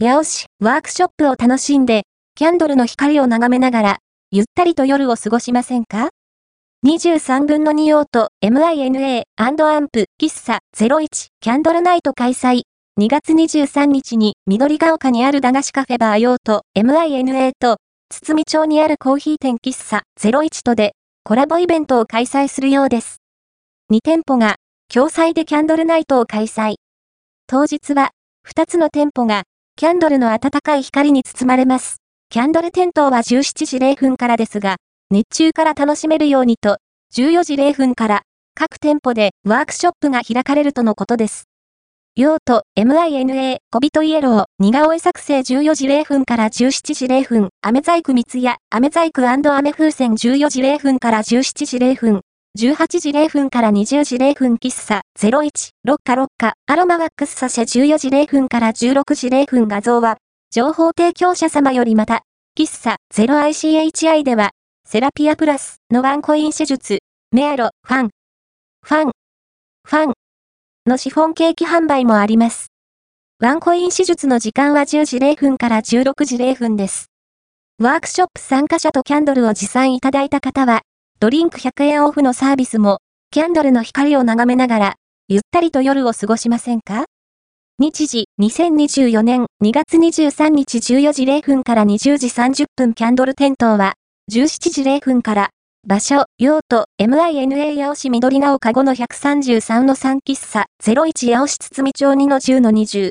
八尾市ワークショップを楽しんで、キャンドルの光を眺めながら、ゆったりと夜を過ごしませんか ?23 分の2用途 MINA& アンプ喫茶01キャンドルナイト開催。2月23日に緑が丘にある駄菓子カフェバー用途 MINA と堤町にあるコーヒー店喫茶01とでコラボイベントを開催するようです。2店舗が共催でキャンドルナイトを開催。当日は2つの店舗がキャンドルの暖かい光に包まれます。キャンドル点灯は17時0分からですが、日中から楽しめるようにと、14時0分から各店舗でワークショップが開かれるとのことです。用途、MINA、小人イエロー、似顔絵作成14時0分から17時0分、飴細工三ツ矢、飴細工飴風船14時0分から17時0分、18時0分から20時0分喫茶01、ロッカロッカ、アロマワックスサシェ14時0分から16時0分画像は、情報提供者様よりまた、喫茶 0ICHI では、セラピアプラスのワンコイン手術、メアロ、ファン、ファン、ファンのシフォンケーキ販売もあります。ワンコイン手術の時間は10時0分から16時0分です。ワークショップ参加者とキャンドルを持参いただいた方は、ドリンク100円オフのサービスも、キャンドルの光を眺めながら、ゆったりと夜を過ごしませんか？日時、2024年2月23日14時0分から20時30分キャンドル点灯は、17時0分から、場所、用途、MINA 八尾市緑が丘5の133の3喫茶01八尾市堤町2の10の20。